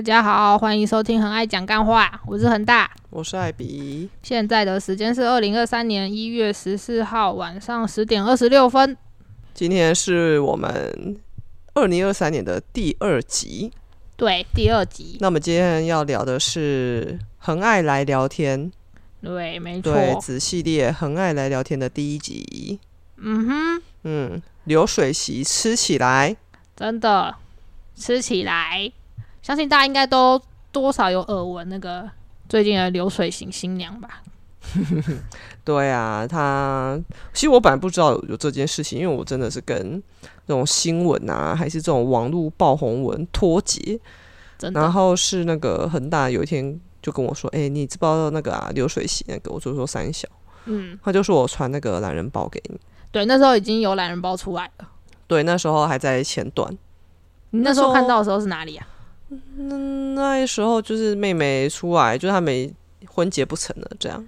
大家好，欢迎收听《很爱讲干话》，我是恒大。我是艾比，现在的时间是二零二三年一月十四号晚上十点二十六分。今天是我们二零二三年的第二集。对，第二集。那么今天要聊的是《很爱来聊天》，对，没错，对子系列《很爱来聊天》的第一集。嗯哼，嗯，流水席吃起来，真的吃起来，相信大家应该都多少有耳闻那个最近的流水型新娘吧？对啊，他其实我本来不知道有这件事情，因为我真的是跟这种新闻啊，还是这种网络爆红文脱节。然后是那个恒大有一天就跟我说：“哎、你知不知道那个啊流水席那个？”我就说三小，嗯，他就说我传那个懒人包给你。对，那时候已经有懒人包出来了。对，那时候还在前段，你那时候看到的时候是哪里啊？那时候就是妹妹出来，就是他们婚结不成了这样。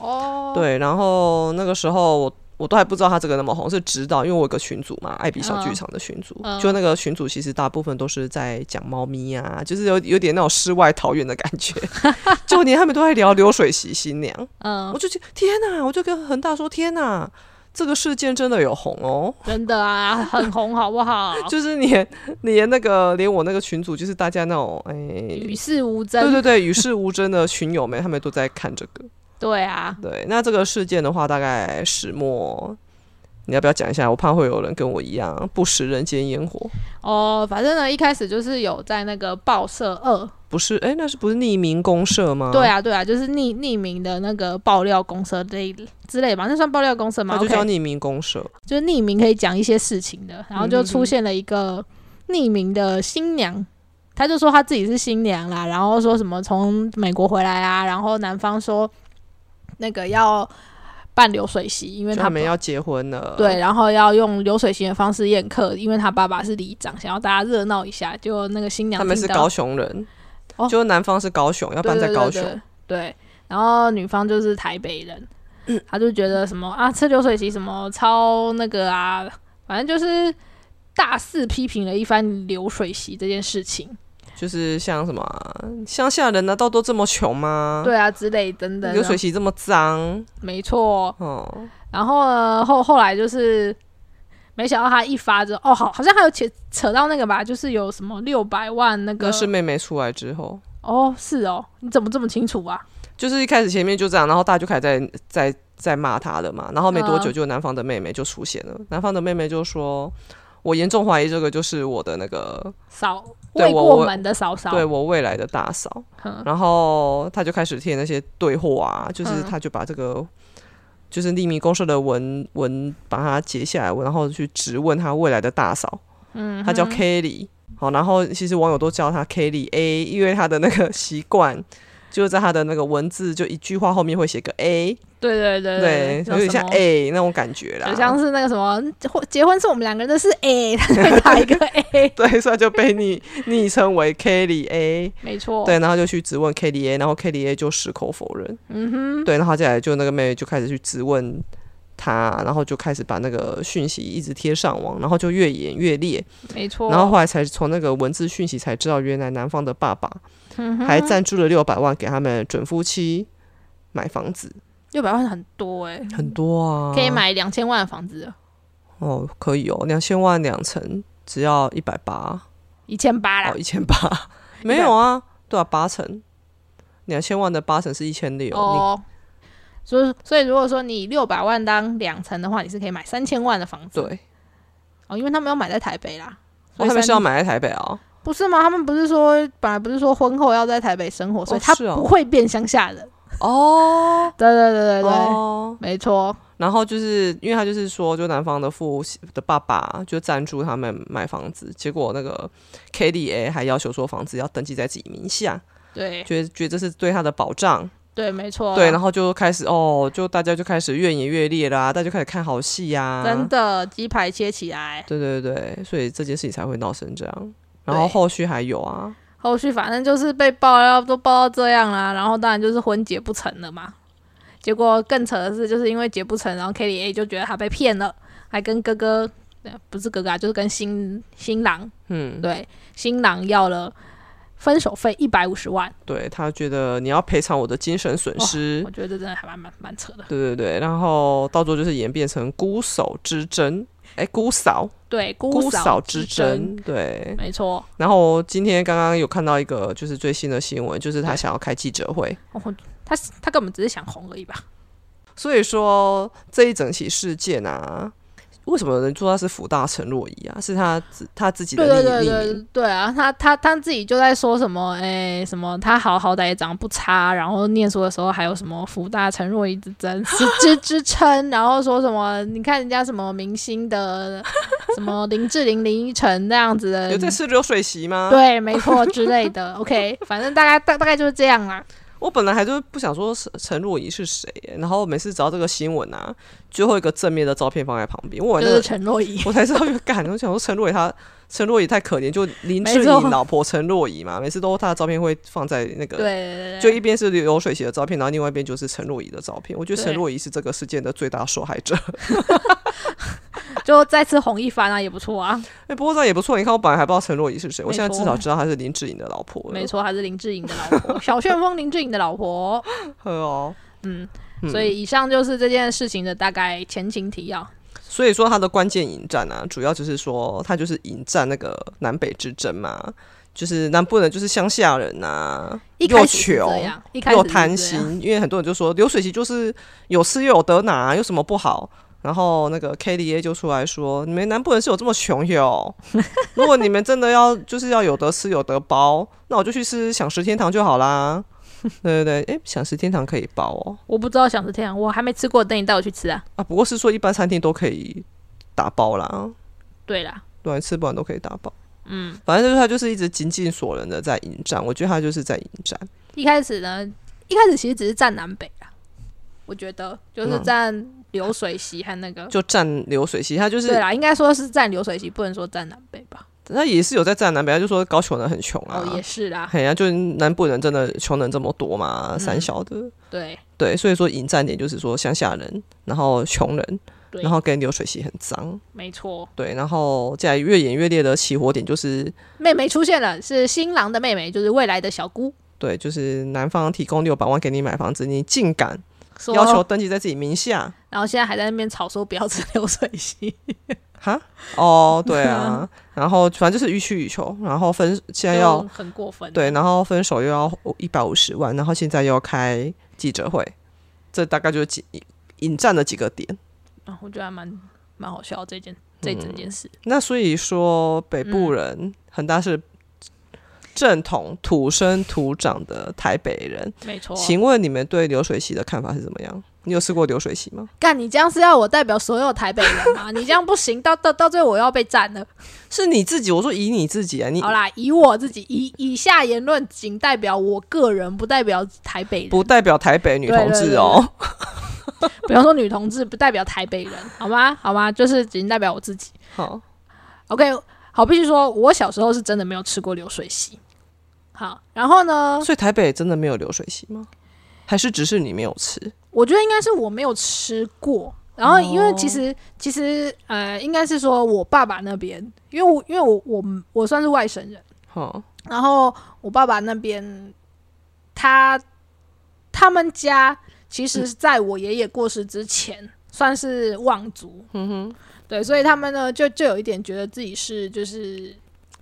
哦，对，然后那个时候我我都还不知道他这个那么红，是直到因为我有个群组嘛，艾比小剧场的群组，嗯就那个群组其实大部分都是在讲猫咪啊，就是有有点那种世外桃源的感觉，就连他们都在聊流水席新娘，嗯我，就觉得天哪，我就跟恒大说天哪。这个事件真的有红哦，真的啊，很红，好不好？就是连连那个连我那个群主，就是大家那种哎，与世无争。对对对，与世无争的群友们，他们都在看这个。对啊，对，那这个事件的话，大概始末，你要不要讲一下？我怕会有人跟我一样不食人间烟火。哦，反正呢，一开始就是有在那个报社二，不是，哎，那是不是匿名公社吗？对，啊，对啊，就是匿匿名的那个爆料公社类之类吧，那算爆料公社吗就叫匿名公社。就是匿名可以讲一些事情的，然后就嗯出现了一个匿名的新娘。他就说他自己是新娘啦，然后说什么从美国回来啊，然后男方说那个要办流水席，因为他他们要结婚了。对，，然后要用流水席的方式宴客，因为他爸爸是里长，想要大家热闹一下。就那个新娘他们是高雄人，哦就男方是高雄，要搬在高雄。对然后女方就是台北人，嗯他就觉得什么啊，吃流水席什么超那个啊，反正就是大肆批评了一番流水席这件事情。就是像什么啊乡下人难道都这么穷吗？，对啊，之类等等。流水席这么脏，没错。哦，然后呢，后后来就是。没想到他一发之后，哦，好，好像还有扯扯到那个吧，就是有什么六百万那个，那是妹妹出来之后。哦，是哦，你怎么这么清楚啊？就是一开始前面就这样，然后大家就开始在在在骂他了嘛，然后没多久嗯就男方的妹妹就出现了，男方的妹妹就说：“我严重怀疑这个就是我的那个嫂未对我我过门的嫂嫂，对我未来的大嫂。”嗯然后他就开始贴那些对货啊，就是嗯他就把这个就是匿名公社的文文把它截下来，然后去质问他未来的大嫂，嗯，他叫 Kelly。好，然后其实网友都叫他 Kelly A，因为他的那个习惯。就是在他的那个文字，就一句话后面会写个 A，对对对对，有点像 A 那种感觉啦，就像是那个什么婚结婚是我们两个人的事 A，他就会打一个 A，对，所以就被昵昵称为 Kelly A，没错，对，然后就去质问 Kelly A，然后 Kelly A 就矢口否认，嗯哼，对，然后接下来就那个妹妹就开始去质问他，然后就开始把那个讯息一直贴上网，然后就越演越烈，没错，然后后来才从那个文字讯息才知道，原来男方的爸爸还赞助了六百万给他们准夫妻买房子，六百万很多哎、很多啊，可以买两千万的房子，哦，可以哦，两千万两层只要一百八。一千八啦。哦，，一千八，没有啊，对啊，八成，两千万的八成是一千六，哦。所以，所以如果说你六百万当两层的话，你是可以买三千万的房子。对，哦，因为他们要买在台北啦。所哦，以他们是要买在台北啊，不是吗？他们不是说本来不是说婚后要在台北生活，所以他不会变乡下人。哦，对对对对对，哦，没错。然后就是因为他就是说，就男方的父的爸爸就赞助他们买房子，结果那个 K D A 还要求说房子要登记在自己名下，对觉得觉得这是对他的保障，对，没错。对，然后就开始哦，就大家就开始越演越烈啦，大家就开始看好戏呀、真的鸡排切起来，对对对，所以这件事情才会闹成这样。然后后续还有啊，后续反正就是被爆料都爆到这样啦，然后当然就是婚结不成了嘛。结果更扯的是，就是因为结不成，然后 Kelly A 就觉得他被骗了，还跟哥哥，呃不是哥哥啊，就是跟新新郎，嗯，对新郎要了分手费一百五十万，对他觉得你要赔偿我的精神损失。我，觉得这真的还蛮蛮蛮扯的。对对对，然后到最后就是演变成孤守之争，哎，姑嫂对，姑姑嫂之之争，对。没错。然后今天刚刚有看到一个就是最新的新闻，就是他想要开记者会，哦，他他根本只是想红而已吧？所以说这一整起事件啊，为什么有人说他是福大陈若仪啊？是他自他自己的对匿对对对对啊，他他他自己就在说什么，哎、什么他好好歹也长得不差，然后念书的时候还有什么福大陈若仪之争 之之之称，然后说什么你看人家什么明星的 什么林志玲、林依晨那样子的有，在吃流水席吗？，对，没错之类的。OK，反正大概大大概就是这样啊。我本来还就是不想说陈陈若仪是谁，然后每次只要这个新闻啊，最后一个正面的照片放在旁边，我那个就是陈若仪，我才知道 有感，我想说陈若仪她陈若仪太可怜，就林志颖老婆陈若仪嘛，每次都她的照片会放在那个对就，一边是流水席的照片，然后另外一边就是陈若仪的照片。我觉得陈若仪是这个事件的最大受害者。就再次红一番啊，也不错啊。哎、不过这样也不错。你看，我本来还不知道陈若仪是谁，我现在至少知道她是林志颖的老婆。没，错，她是林志颖的老婆，小旋风林志颖的老婆。呵哦。嗯，嗯所以以上就是这件事情的大概前情提要。所以说他的关键引战啊，主要就是说他就是引战那个南北之争嘛，就是南部人就是乡下人呐、又穷又贪心，因为很多人就说流水席就是有吃又有得拿，有什么不好？然后那个 K D A 就出来说，你们南部人是有这么穷哟？如果你们真的要就是要有得吃有得包，那我就去吃享食天堂就好啦。对对对，哎，享食天堂可以包哦。我不知道享食天堂，我还没吃过，等你带我去吃啊。啊，不过是说一般餐厅都可以打包啦，对啦，对，吃不完都可以打包。嗯，反正就是他就是一直精尽所能的在迎战，我觉得他就是在迎战。一开始呢，一开始其实只是占南北啊，我觉得就是嗯占流水席和那个。就占流水席，他就是对啦，应该说是占流水席，不能说占南北吧？那也是有在占南北，他就说高雄人很穷啊，哦，也是啦，哎呀、就是南部人真的穷人这么多嘛，嗯三小的，对对，所以说引战点就是说乡下人，然后穷人，然，后跟流水席很脏，没错。对，然后再来越演越烈的起火点就是，妹妹出现了，是新郎的妹妹，就是未来的小姑，对，就是男方提供六百万给你买房子，你竟敢说要求登记在自己名下，然后现在还在那边吵说不要吃流水席，哈，哦，对啊，然后反正就是予取予求，然后分现在要很过分。对，然后分手又要一百五十万，然后现在又要开记者会，这大概就是几引战的几个点。啊，我觉得还蛮蛮好笑这件这整件事。那所以说，北部嗯。人很大是正统土生土长的台北人。没错，请问你们对流水席的看法是怎么样？你有试过流水席吗？干你这样是要我代表所有台北人吗？你这样不行，到到到最后我要被占了。是你自己，我说以你自己啊，你好啦，以我自己以以下言论仅代表我个人，不代表台北人。不代表台北女同志哦。比方说女同志，不代表台北人，好吗？好吗？就是仅代表我自己。好，OK，好，必须说，我小时候是真的没有吃过流水席。好，然后呢，所以台北真的没有流水席吗？还是只是你没有吃？我觉得应该是我没有吃过。然后，因为其实、其实呃，应该是说我爸爸那边，因为我因为我我我算是外省人，哈，然后我爸爸那边，他他们家其实在我爷爷过世之前，算是望族，嗯哼，对，所以他们呢就就有一点觉得自己是就是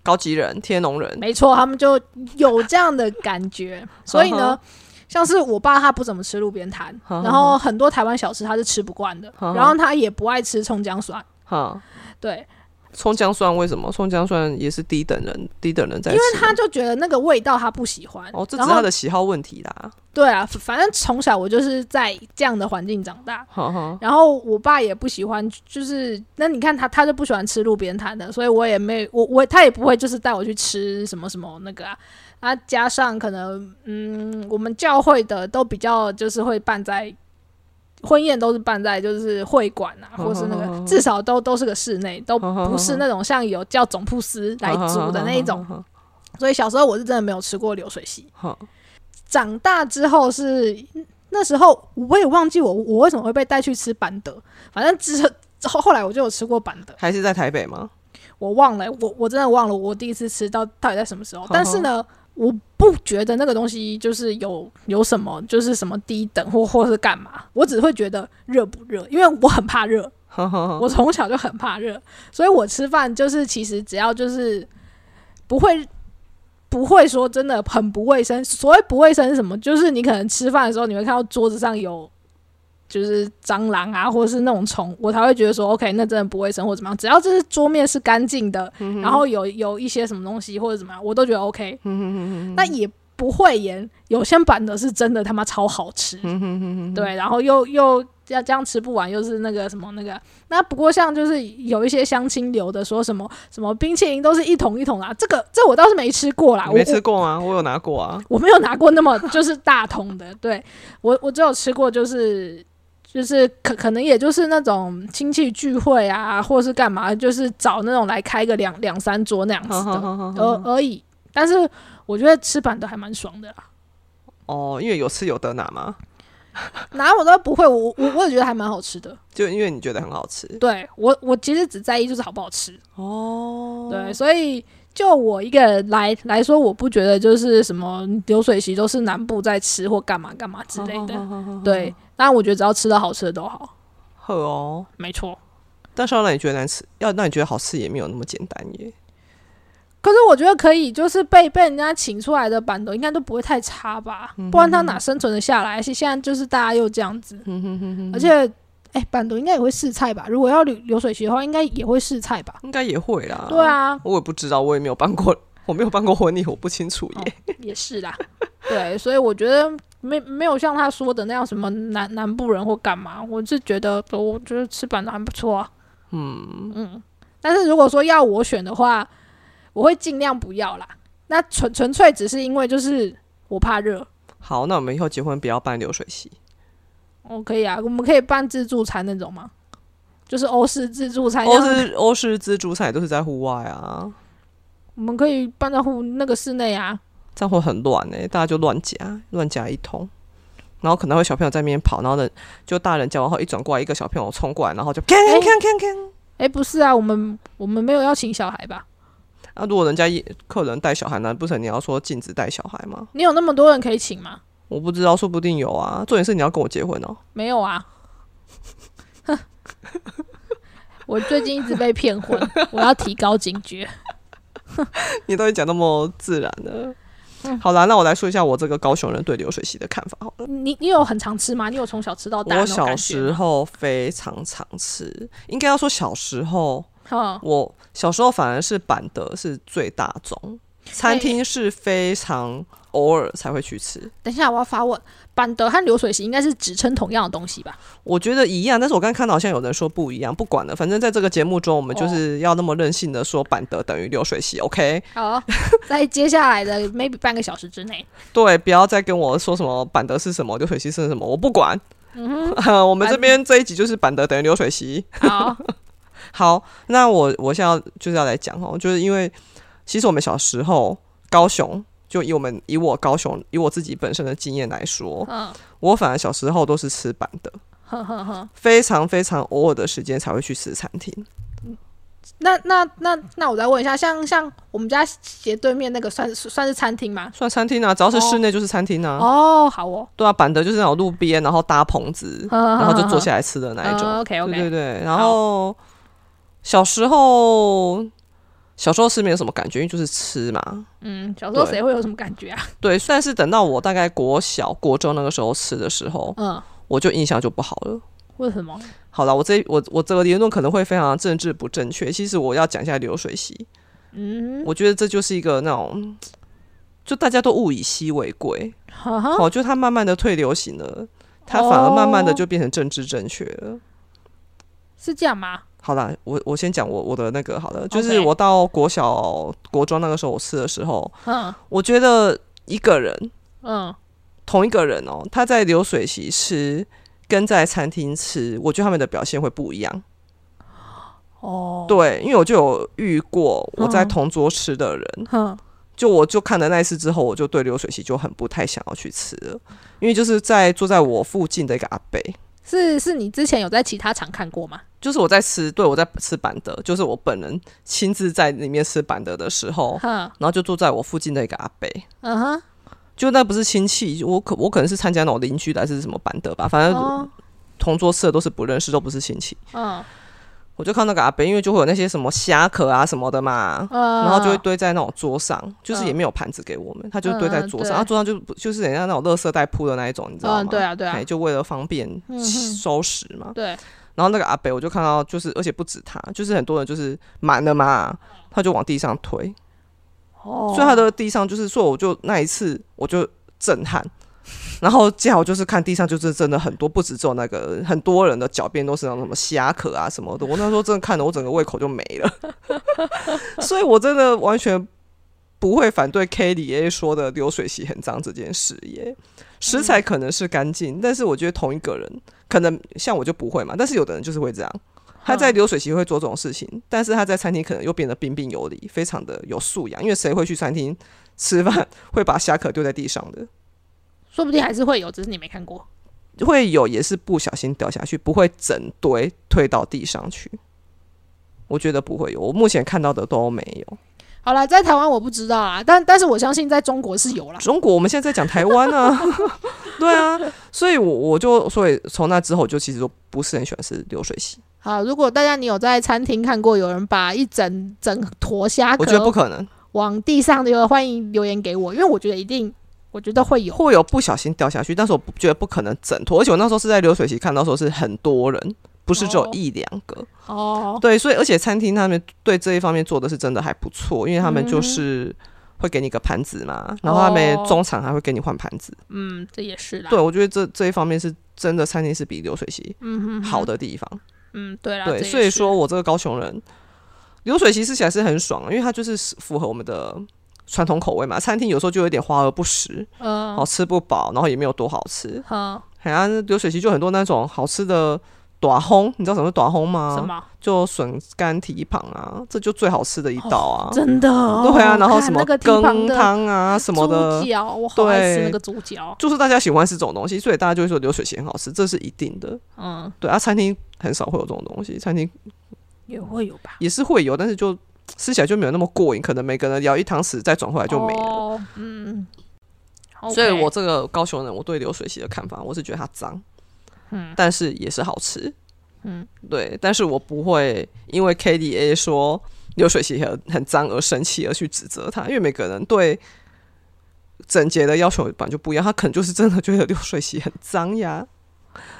高级人、天龙人，没错，他们就有这样的感觉，所以呢。像是我爸他不怎么吃路边摊，然后很多台湾小吃他是吃不惯的，然后他也不爱吃葱姜蒜，对，葱姜蒜为什么？葱姜蒜也是低等人，低等人在吃。因为他就觉得那个味道他不喜欢。哦，这只是他的喜好问题啦。对啊，反正从小我就是在这样的环境长大，然后我爸也不喜欢，就是那你看他他就不喜欢吃路边摊的，所以我也没我我他也不会就是带我去吃什么什么那个啊，啊加上可能嗯我们教会的都比较就是会办在婚宴都是办在就是会馆啊，或是那个至少都都是个室内，都不是那种像有叫总铺司来煮的那一种，所以小时候我是真的没有吃过流水席。哈，长大之后是那时候我也忘记我我为什么会被带去吃板德，反正之后后来我就有吃过板德，还是在台北吗？我忘了，我我真的忘了我第一次吃到到底在什么时候。但是呢，我不觉得那个东西就是有有什么，就是什么低等或或是干嘛，我只会觉得热不热，因为我很怕热，我从小就很怕热，所以我吃饭就是其实只要就是不会不会说真的很不卫生。所谓不卫生是什么？就是你可能吃饭的时候你会看到桌子上有就是蟑螂啊，或者是那种虫，我才会觉得说 OK，那真的不卫生或怎么样。只要就是桌面是干净的，然后有有一些什么东西或者怎么样，我都觉得 OK。那也不会言，有些版的是真的他妈超好吃，对，然后又又。要这样吃不完，又是那个什么那个，那不过像就是有一些相亲流的说什么什么冰淇淋都是一桶一桶啊，这个这我倒是没吃过啦，没吃过吗？我有拿过啊，我没有拿过那么就是大桶的，对我我只有吃过就是就是可可能也就是那种亲戚聚会啊，或是干嘛，就是找那种来开个两两三桌那样子的而而已，但是我觉得吃板的还蛮爽的啦。哦，因为有吃有得拿吗？拿我都不会，我我我也觉得还蛮好吃的，就因为你觉得很好吃。对我我其实只在意就是好不好吃哦。对，所以就我一个人来来说，我不觉得就是什么流水席都是南部在吃或干嘛干嘛之类的。对，当然我觉得只要吃到好吃的都好。好哦，没错。但是要让你觉得难吃，要让你觉得好吃也没有那么简单耶。可是我觉得可以，就是被被人家请出来的板凳应该都不会太差吧？不然他哪生存的下来？而且现在就是大家又这样子，而且哎，板凳应该也会试菜吧？如果要流流水席的话，应该也会试菜吧？应该也会啦。对啊，我也不知道，我也没有办过，我没有办过婚礼，我不清楚耶。也是啦，对，所以我觉得没没有像他说的那样什么南南部人或干嘛，我是觉得我觉得吃板的还不错啊。嗯嗯，但是如果说要我选的话。我会尽量不要啦，那纯纯粹只是因为就是我怕热。好，那我们以后结婚不要办流水席。哦，可以啊，我们可以办自助餐那种吗？就是欧式自助餐。欧式欧式自助餐都是在户外啊。我们可以办在户那个室内啊。这样会很乱哎，大家就乱夹，乱夹一通，然后可能会小朋友在那边跑，然后呢，就大人夹完后一转过来，一个小朋友冲过来，然后就看看看看。哎，不是啊，我们我们没有要请小孩吧？那如果人家客人带小孩呢？不成你要说禁止带小孩吗？你有那么多人可以请吗？我不知道，说不定有啊。重点是你要跟我结婚哦。没有啊。我最近一直被骗婚，我要提高警觉。你都讲那么自然的。好啦，那我来说一下我这个高雄人对流水席的看法。好了，你你有很常吃吗？你有从小吃到大？我小时候非常常吃，应该要说小时候。我小时候反而是板的是最大众，餐厅是非常偶尔才会去吃。等一下，我要发问，板德和流水席应该是指称同样的东西吧？我觉得一样，但是我刚刚看到好像有人说不一样，不管了，反正在这个节目中，我们就是要那么任性的说板德等于流水席 OK？好，在接下来的 maybe 半个小时之内，对，不要再跟我说什么板德是什么，流水席是什么，我不管。嗯哼，我们这边这一集就是板德等于流水席。好。好，那我我现在就是要来讲哦，就是因为其实我们小时候高雄，就以我们以我高雄以我自己本身的经验来说，嗯，我反而小时候都是吃板的，非常非常偶尔的时间才会去吃餐厅。那那那那我再问一下，像像我们家斜对面那个算算是餐厅吗？算餐厅啊，只要是室内就是餐厅啊。哦，好哦。对啊，板的就是那种路边，然后搭棚子，然后就坐下来吃的那一种。OK OK，对对对，然后。小时候，小时候是没有什么感觉，因为就是吃嘛。嗯，小时候谁会有什么感觉啊？对，算是等到我大概国小、国中那个时候吃的时候，嗯，我就印象就不好了。为什么？好了，我这我我这个言论可能会非常政治不正确。其实我要讲一下流水席。嗯，我觉得这就是一个那种，就大家都物以稀为贵。好，就它慢慢的退流行了，它反而慢慢的就变成政治正确了。是这样吗？好了，我我先讲我我的那个好了，就是我到国小国中那个时候我吃的时候，嗯，我觉得一个人，嗯，同一个人哦，他在流水席吃跟在餐厅吃，我觉得他们的表现会不一样。哦，对，因为我就有遇过我在同桌吃的人，嗯，就我就看了那一次之后，我就对流水席就很不太想要去吃了，因为就是在坐在我附近的一个阿伯。是是你之前有在其他场看过吗？就是我在吃，对我在吃板德，就是我本人亲自在里面吃板德的时候，然后就坐在我附近的一个阿伯，嗯哼，就那不是亲戚，我可我可能是参加那种邻居的还是什么板德吧，反正哦，同桌吃的都是不认识，都不是亲戚。嗯我就看那个阿伯，因为就会有那些什么虾壳啊什么的嘛，嗯，然后就会堆在那种桌上，就是也嗯。没有盘子给我们，他就堆在桌上，嗯他桌上就就是人家那种垃圾袋铺的那一种，你知道吗？嗯，对啊，对啊。哎，，就为了方便收拾嘛。对，然后那个阿北，我就看到，就是而且不止他，就是很多人就是满了嘛，他就往地上推，哦，所以他的地上就是所以，我就那一次我就震撼。然后最好就是看地上，就是真的很多，不止只有那个很多人的脚边都是那种什么虾壳啊什么的。我那时候真的看的，我整个胃口就没了。所以我真的完全不会反对 K 里 A 说的流水席很脏这件事耶。食材可能是干净，但是我觉得同一个人可能像我就不会嘛，但是有的人就是会这样。他在流水席会做这种事情，但是他在餐厅可能又变得彬彬有礼，非常的有素养。因为谁会去餐厅吃饭会把虾壳丢在地上的？说不定还是会有，只是你没看过。会有也是不小心掉下去，不会整堆推到地上去。我觉得不会有，我目前看到的都没有。好了，在台湾我不知道啊，但但是我相信在中国是有啦。中国我们现在在讲台湾啊，对啊，所以我我就所以从那之后，就其实都不是很喜欢吃流水席，好，如果大家你有在餐厅看过有人把一整整坨虾我觉得不可能往地上的，欢迎留言给我，因为我觉得一定，我觉得会有。会有不小心掉下去，但是我不觉得不可能整脱，而且我那时候是在流水席看到，时候是很多人，不是只有哦一两个。哦，对，所以而且餐厅他们对这一方面做的是真的还不错，因为他们就是会给你一个盘子嘛，然后他们哦中场还会给你换盘子。嗯，这也是啦。对，我觉得这这一方面是真的，餐厅是比流水席嗯好的地方。嗯，对啦。对，所以说我这个高雄人，流水席吃起来是很爽，因为它就是符合我们的传统口味嘛。餐厅有时候就有点华而不实，嗯，好吃不饱，然后也没有多好吃。好，好像流水席就很多那种好吃的。短烘，你知道什么是短烘吗？什么？就笋干蹄膀啊，这就最好吃的一道啊。真的？对啊，然后什么羹的汤啊什么的猪，脚，我好爱吃对那个猪脚。就是大家喜欢吃这种东西，所以大家就会说流水席很好吃，这是一定的。嗯，对啊，餐厅很少会有这种东西，餐厅也会有吧。也是会有，但是就吃起来就没有那么过瘾，可能每个人舀一汤匙再转回来就没了。哦、嗯，所以我这个高雄人，我对流水席的看法，我是觉得它脏，嗯。但是也是好吃，嗯，对，但是我不会因为 K D A 说流水席很很脏而生气而去指责他，因为每个人对整洁的要求本来就不一样，他可能就是真的觉得流水席很脏呀，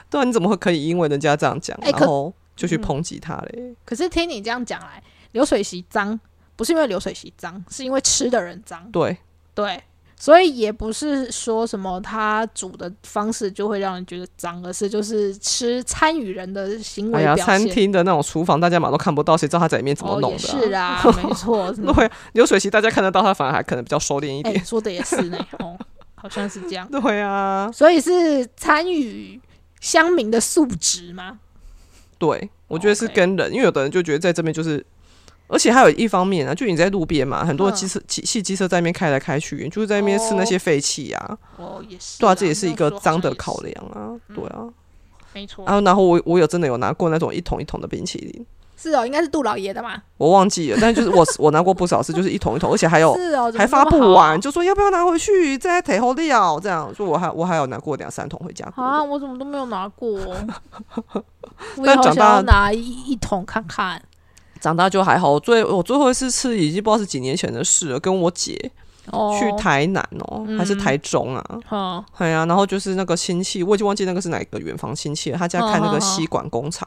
对啊，你怎么会可以因为人家这样讲，然后就去嗯抨击他嘞？可是听你这样讲来，流水席脏不是因为流水席脏，是因为吃的人脏。对，对，所以也不是说什么他煮的方式就会让人觉得脏，而是就是吃参与人的行哎呀，为表现。餐厅的那种厨房大家嘛都看不到，谁知道他在里面怎么哦，弄的、也是啊？没错。对啊，流水席大家看得到，他反而还可能比较收敛一哎、点。说的也是呢，哦，好像是这样。对啊，所以是参与乡民的素质吗？对，我觉得是跟人，因为有的人就觉得在这边就是，而且还有一方面啊，就你在路边嘛，很多嗯机车、汽汽机车在那边开来开去，就是在那边吃那些废气啊，哦，也是。对啊，这也是一个脏的考量啊，对啊。没错。啊，然后我我有真的有拿过那种一桶一桶的冰淇淋，是哦，应该是杜老爷的嘛？我忘记了，但就是我我拿过不少次，就是一桶一桶，而且还有是哦，还发不完，就说要不要拿回去，再腿后料这样，所以我还我还有拿过两三桶回家。啊，我怎么都没有拿过？我也好想但长大要拿一一桶看看。长大就还好，我最我最后一次吃已经不知道是几年前的事了，跟我姐哦，去台南哦、还是嗯台中啊？嗯，哎呀、然后就是那个亲戚，我已经忘记那个是哪个远房亲戚了，他家开那个吸管工厂，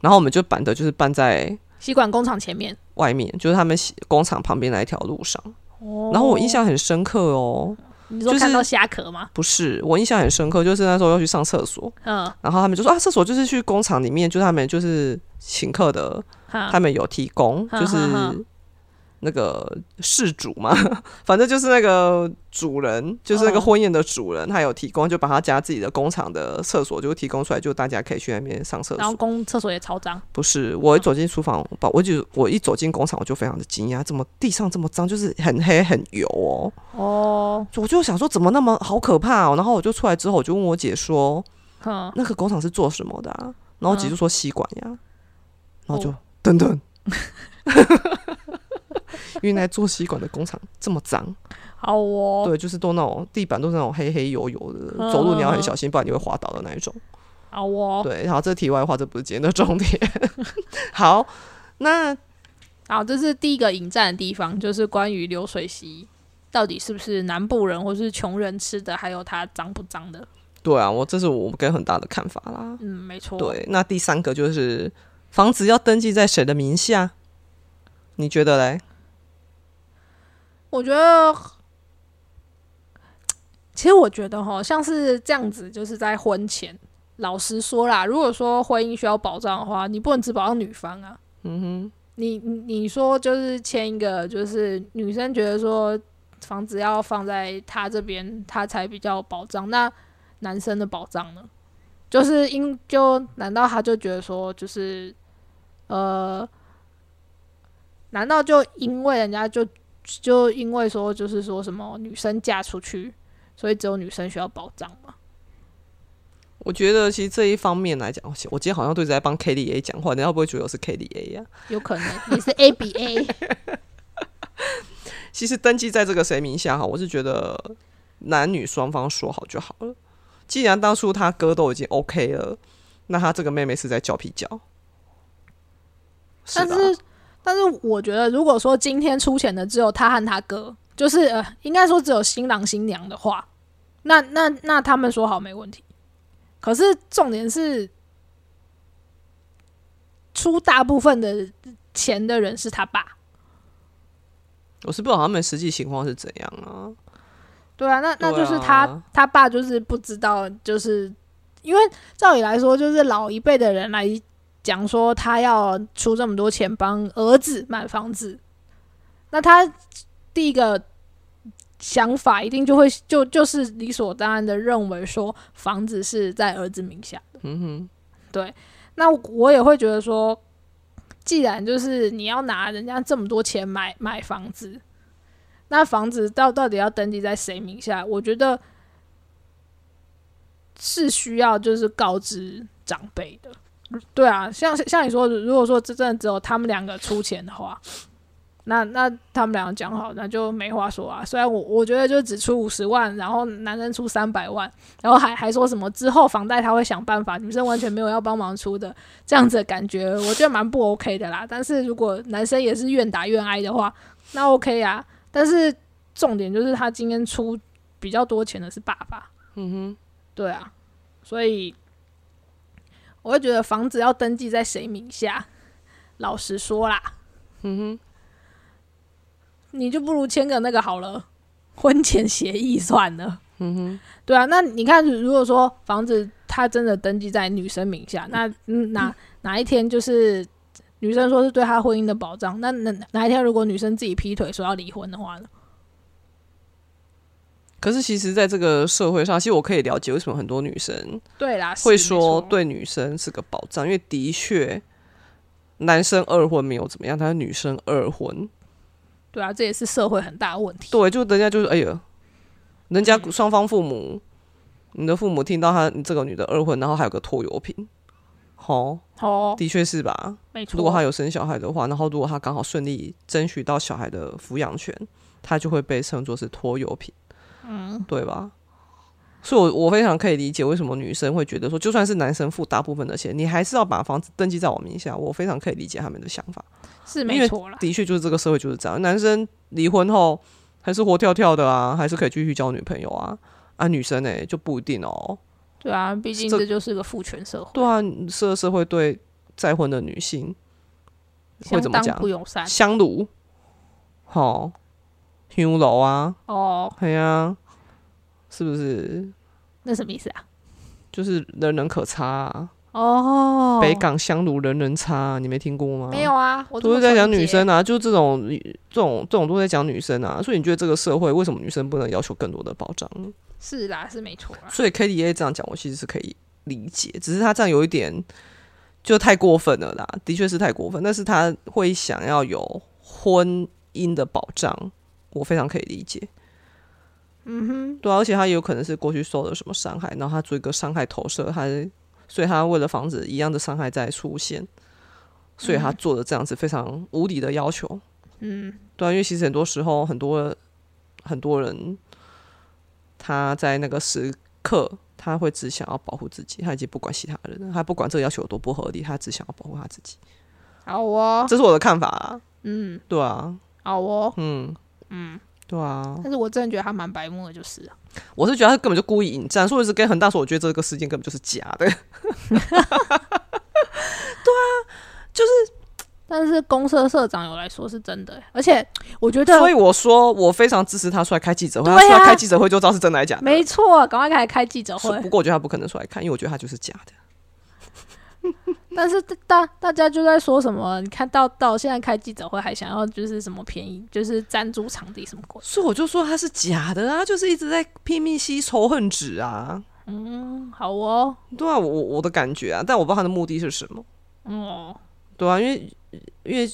然后我们就搬的就是办在吸管工厂前面。外面，就是他们洗工厂旁边那一条路上。哦然后我印，象很深刻哦，就是你说看到虾壳吗？不是我印象很深刻，就是那时候要去上厕所，嗯，然后他们就说啊，厕所就是去工厂里面，就是他们就是请客的，他们有提供，就是那个事主嘛，反正就是那个主人，就是那个嗯婚宴的主人，他有提供，就把他家自己的工厂的厕所就提供出来，就大家可以去那边上厕所然后所。公厕所也超脏。不是，我一走进厨房，把我就我一走进工厂，我就非常的惊讶，怎么地上这么脏，就是很黑很油哦。哦，我就想说怎么那么好可怕哦，然后我就出来之后，我就问我姐说，哼，那个工厂是做什么的啊？然后姐就说吸管呀，然后就哦等等，原来做吸管的工厂这么脏，好哦，对，就是都那种地板都是那种黑黑油油的，嗯走路你要很小心，不然你会滑倒的那一种。好哦，对，好，这题外话，这不是今天的重点。好，那好，这是第一个引战的地方，就是关于流水席到底是不是南部人或是穷人吃的，还有它脏不脏的。对啊，我这是我跟很大的看法啦。嗯，没错。，对，那第三个就是房子要登记在谁的名下？你觉得嘞？我觉得，其实我觉得哈，像是这样子，就是在婚前，老实说啦，如果说婚姻需要保障的话，你不能只保障女方啊。嗯哼，你你你说就是签一个，就是女生觉得说房子要放在她这边，她才比较保障。那男生的保障呢？就是因就难道他就觉得说，就是呃，难道就因为人家就就因为说就是说什么女生嫁出去，所以只有女生需要保障嘛？我觉得其实这一方面来讲，我今天好像都一直在帮 K D A 讲话，你要不会觉得我是 K D A 呀、有可能你是 A B A 其实登记在这个谁名下哈，我是觉得男女双方说好就好了。既然当初他哥都已经 OK 了，那他这个妹妹是在叫皮叫，吧？但是，但是我觉得，如果说今天出钱的只有他和他哥，就是呃，应该说只有新郎新娘的话，那那那他们说好没问题。可是重点是，出大部分的钱的人是他爸。我是不知道他们实际情况是怎样啊。对啊，那那就是他、啊他爸就是不知道，就是因为照理来说，就是老一辈的人来讲说他要出这么多钱帮儿子买房子，那他第一个想法一定就会就就是理所当然的认为说房子是在儿子名下的。嗯哼，对，那我也会觉得说，既然就是你要拿人家这么多钱买买房子，那房子到到底要登记在谁名下？我觉得是需要就是告知长辈的。对啊，像像你说，如果说这真的只有他们两个出钱的话，那那他们两个讲好，那就没话说啊。虽然我我觉得就只出五十万，然后男生出三百万，然后还还说什么之后房贷他会想办法，女生完全没有要帮忙出的这样子的感觉，我觉得蛮不 OK 的啦。但是如果男生也是愿打愿挨的话，那 OK 啊。但是重点就是他今天出比较多钱的是爸爸，嗯哼，对啊，所以我会觉得房子要登记在谁名下，老实说啦，嗯你就不如签个那个好了，婚前协议算了。嗯哼，对啊，那你看，如果说房子他真的登记在女生名下，那嗯哪哪一天就是女生说是对她婚姻的保障，那哪哪一天如果女生自己劈腿说要离婚的话呢？可是其实，在这个社会上，其实我可以了解为什么很多女生对啦，会说对女生是个保障，因为的确男生二婚没有怎么样，但是女生二婚，对啊，这也是社会很大的问题。对，就人家就是哎呀，人家双方父母，你的父母听到他你这个女的二婚，然后还有个拖油瓶，好，哦，的确是吧？没错。如果他有生小孩的话，然后如果他刚好顺利争取到小孩的抚养权，他就会被称作是拖油瓶，嗯，对吧？所以我，我非常可以理解为什么女生会觉得说，就算是男生付大部分的钱，你还是要把房子登记在我名下。我非常可以理解他们的想法，是没错啦。的确就是这个社会就是这样，男生离婚后还是活跳跳的啊，还是可以继续交女朋友啊，啊，女生呢、就不一定哦。对啊，毕竟这这就是个父权社会，对啊，社社会对再婚的女性会怎么讲不？友善。香炉，好，香楼啊，哦，对啊、是不是？那什么意思啊？就是人人可擦、啊，哦，北港香炉人人擦啊、你没听过吗？没有啊，我都是在讲女生啊，就这种这种这种都在讲女生啊，所以你觉得这个社会为什么女生不能要求更多的保障？是啦，是没错啦。所以 K D A 这样讲，我其实是可以理解，只是他这样有一点就太过分了啦，的确是太过分。但是他会想要有婚姻的保障，我非常可以理解。嗯哼，对啊、而且他也有可能是过去受了什么伤害，然后他做一个伤害投射，他所以他为了防止一样的伤害再出现，所以他做了这样子非常无理的要求。嗯，对啊，因为其实很多时候很多很多人他在那个时刻，他会只想要保护自己，他已经不管其他人了，他不管这个要求有多不合理，他只想要保护他自己。好哦，这是我的看法啊。嗯，对啊，好哦，嗯嗯，对啊，但是我真的觉得他蛮白目的，就是了我是觉得他根本就故意引战，所以是跟恒大说，我觉得这个事件根本就是假的。对啊，就是但是公社社长有来说是真的欸，而且我觉得所以我说我非常支持他出来开记者会，啊他出来开记者会就知道是真的还是假的。没错，赶快开始开记者会。不过我觉得他不可能出来看，因为我觉得他就是假的。但是大大家就在说什么？你看到到现在开记者会还想要就是什么便宜，就是赞助场地什么鬼？所以我就说他是假的啊，就是一直在拼命吸仇恨值啊。嗯，好哦，对啊，我我我的感觉啊，但我不知道他的目的是什么。哦，对啊，因为因为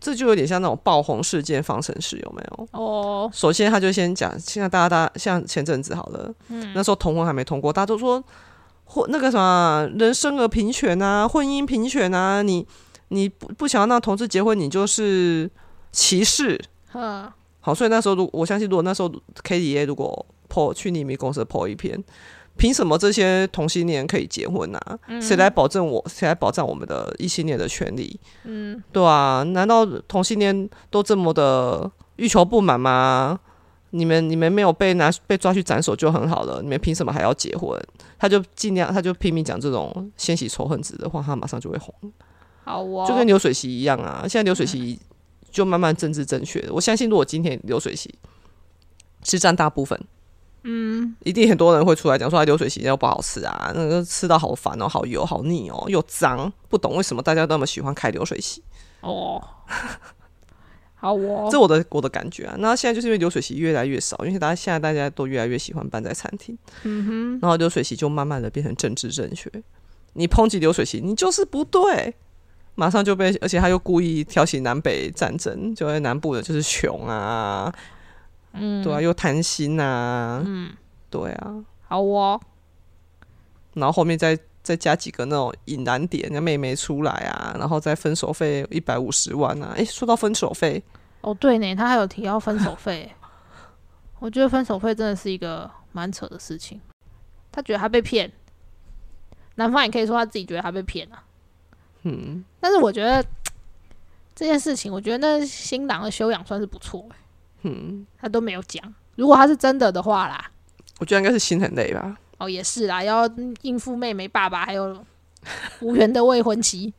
这就有点像那种爆红事件方程式，有没有？哦，首先他就先讲，现在大家大家像前阵子好了，嗯那时候同婚还没通过，大家都说婚那个什么人生而平权啊，婚姻平权啊，你你不不想要让同志结婚，你就是歧视。呵，好，所以那时候如我相信，如果那时候 K D A 如果 po 去匿名公司 po 一篇，凭什么这些同性恋可以结婚啊？谁来保证我？谁来保障我们的异性恋的权利？嗯，对啊，难道同性恋都这么的欲求不满吗？你们你们没有被拿被抓去斩首就很好了，你们凭什么还要结婚？他就尽量他就拼命讲这种掀起仇恨值的话，他马上就会红，好哦，就跟流水席一样啊。现在流水席就慢慢政治正确，我相信如果今天流水席是占大部分，嗯，一定很多人会出来讲说，哎流水席又不好吃啊，那个吃到好烦哦，好油，好腻哦，又脏，不懂为什么大家都那么喜欢开流水席。哦，好哦，这我的我的感觉啊。那现在就是因为流水席越来越少，因为大家现在大家都越来越喜欢办在餐厅，嗯哼，然后流水席就慢慢的变成政治正确。你抨击流水席，你就是不对，马上就被，而且他又故意挑起南北战争，就在南部的就是穷啊，嗯，对啊，又贪心啊，嗯，对啊，好哦，然后后面再再加几个那种引燃点，那妹妹出来啊，然后再分手费一百五十万啊。诶，说到分手费，哦对呢，他还有提到分手费，我觉得分手费真的是一个蛮扯的事情。他觉得他被骗，男方也可以说他自己觉得他被骗啊。嗯，但是我觉得这件事情，我觉得那新郎的修养算是不错、欸，嗯，他都没有讲。如果他是真的的话啦，我觉得应该是心很累吧。哦，也是啦，要应付妹妹、爸爸，还有无缘的未婚妻，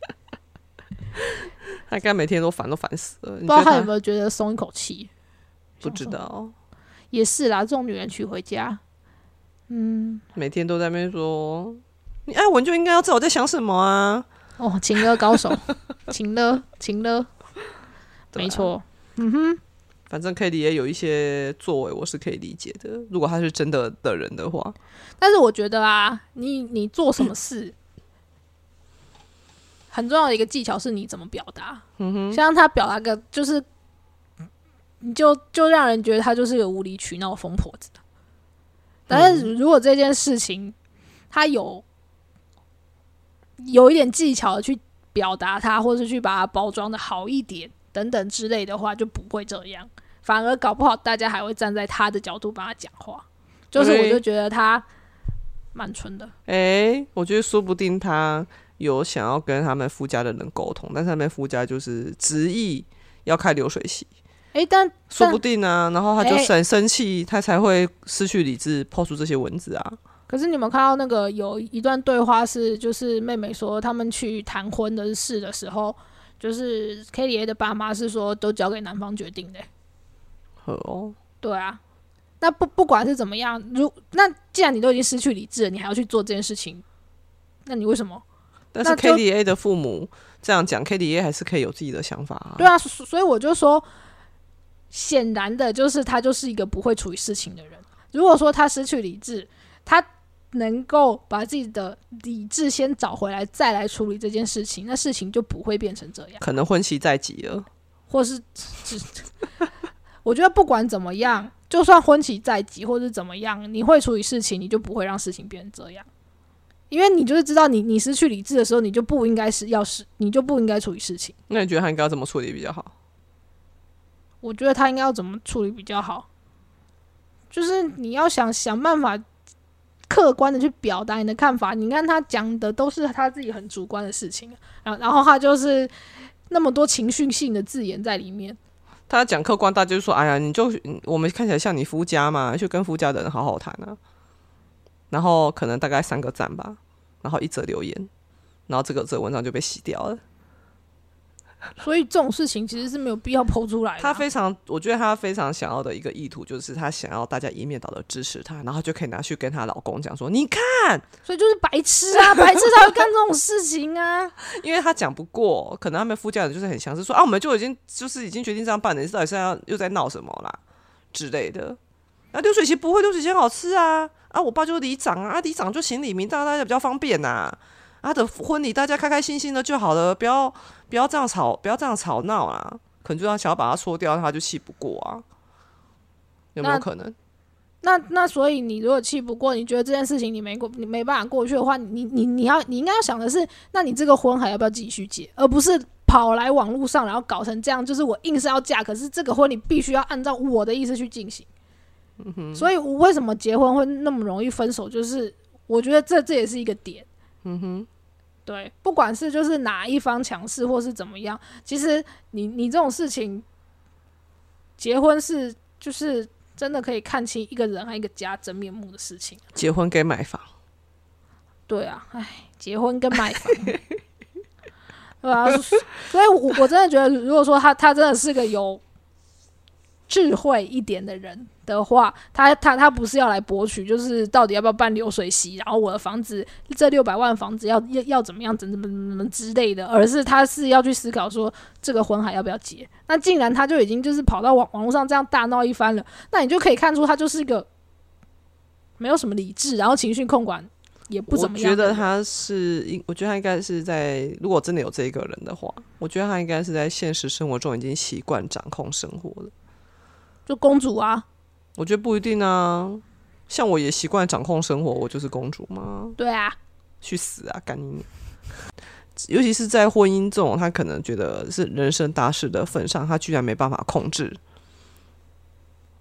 他应该每天都烦都烦死了。不不知道他有没有觉得松一口气？不知道，也是啦，这种女人娶回家，嗯，每天都在那边说你爱我就应该要知道我在想什么啊。哦，情勒高手，情 勒情勒，没错，嗯哼。反正 K D 也有一些作为，我是可以理解的。如果他是真的的人的话，但是我觉得啊，你你做什么事，很重要的一个技巧是你怎么表达。嗯哼，像他表达个就是，你就就让人觉得他就是个无理取闹疯婆子。但是如果这件事情他有有一点技巧的去表达它，或是去把它包装的好一点等等之类的话，就不会这样。反而搞不好大家还会站在他的角度帮他讲话。就是我就觉得他蛮蠢的。诶，我觉得说不定他有想要跟他们夫家的人沟通，但是他们夫家就是执意要开流水席。诶，但说不定啊，然后他就诶很生气，他才会失去理智，抛出这些文字啊。可是你们看到那个有一段对话是，就是妹妹说他们去谈婚的事的时候，就是 K D A 的爸妈是说都交给男方决定的、呵哦，对啊，那不不管是怎么样，如那既然你都已经失去理智了，你还要去做这件事情，那你为什么？但是 KDA 的父母这样讲，KDA 还是可以有自己的想法啊。对啊，所所以我就说，显然的就是他就是一个不会处理事情的人。如果说他失去理智，他能够把自己的理智先找回来，再来处理这件事情，那事情就不会变成这样。可能婚期在即了，或是只，我觉得不管怎么样，就算婚期在即或者怎么样，你会处理事情，你就不会让事情变成这样。因为你就是知道你你失去理智的时候，你就不应该是要是你就不应该处理事情。那你觉得他应该要怎么处理比较好？我觉得他应该要怎么处理比较好，就是你要想想办法客观的去表达你的看法。你看他讲的都是他自己很主观的事情，然后然后他就是那么多情绪性的字眼在里面。他讲客观，大家就说：“哎呀，你就我们看起来像你夫家嘛，就跟夫家的人好好谈啊。”然后可能大概三个赞吧，然后一则留言，然后这个这文章就被洗掉了。所以这种事情其实是没有必要剖出来的啊。他非常，我觉得他非常想要的一个意图，就是他想要大家一面倒的支持他，然后就可以拿去跟她老公讲说：“你看，所以就是白痴啊，白痴才会干这种事情啊。因为他讲不过，可能他们夫家人就是很强势，说啊，我们就已经就是已经决定这样办了，你到底是要又在闹什么啦之类的。啊，流水席不会，流水席很好吃啊。啊，我爸就是里长啊，啊里长就行李明，大家比较方便呐、啊。他的婚礼大家开开心心的就好了，不要不要这样吵，不要这样吵闹啊。可能就要想要把他说掉，他就气不过啊。有没有可能？那那所以你如果气不过，你觉得这件事情你没过，你没办法过去的话，你你你要你应该要想的是，那你这个婚还要不要继续结，而不是跑来网络上然后搞成这样，就是我硬是要嫁，可是这个婚礼必须要按照我的意思去进行。嗯所以我为什么结婚会那么容易分手，就是我觉得这这也是一个点。嗯哼，对，不管是就是哪一方强势或是怎么样，其实你你这种事情，结婚是就是真的可以看清一个人和一个家真面目的事情。结婚跟买房，对啊，哎，结婚跟买房，对啊，所以我我真的觉得，如果说他他真的是个有智慧一点的人的话，他他他不是要来博取，就是到底要不要办流水席，然后我的房子这六百万房子要要要怎么样，怎怎么怎么怎么之类的，而是他是要去思考说这个婚还要不要结。那既然他就已经就是跑到网网络上这样大闹一番了，那你就可以看出他就是一个没有什么理智，然后情绪控管也不怎么样我觉。得他是应，我觉得他应该是在，如果真的有这一个人的话，我觉得他应该是在现实生活中已经习惯掌控生活了。就公主啊，我觉得不一定啊，像我也习惯掌控生活，我就是公主吗？对啊，去死啊，干你！尤其是在婚姻这种，他可能觉得是人生大事的份上，他居然没办法控制。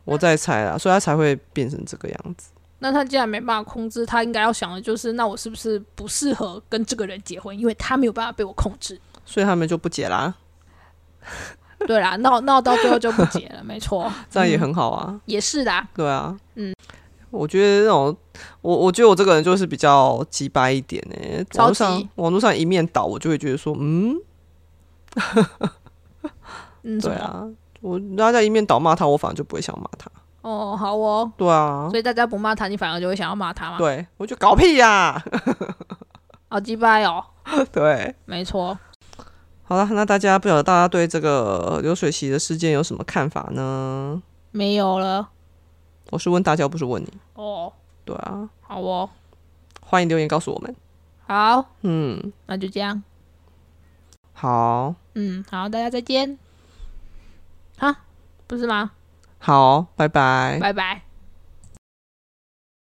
我在猜啊，所以他才会变成这个样子。那他既然没办法控制，他应该要想的就是，那我是不是不适合跟这个人结婚？因为他没有办法被我控制。所以他们就不结啦，对啦，闹闹到最后就不结了，没错，这样也很好啊。也是的。对啊，嗯，我觉得那种，我我觉得我这个人就是比较鸡掰一点呢、超网络上级网络上一面倒，我就会觉得说，嗯，嗯，对啊，我大家一面倒骂他，我反而就不会想骂他。哦，好哦。对啊。所，以大家不骂他，你反而就会想要骂他嘛？对我就搞屁呀、好鸡掰哦，对，没错。好了，那大家不晓得大家对这个流水席的事件有什么看法呢？没有了。我是问大家，不是问你。哦，对啊，好哦，欢迎留言告诉我们。好，嗯，那就这样。好嗯，好，大家再见。哈，不是吗？好，拜拜。拜拜。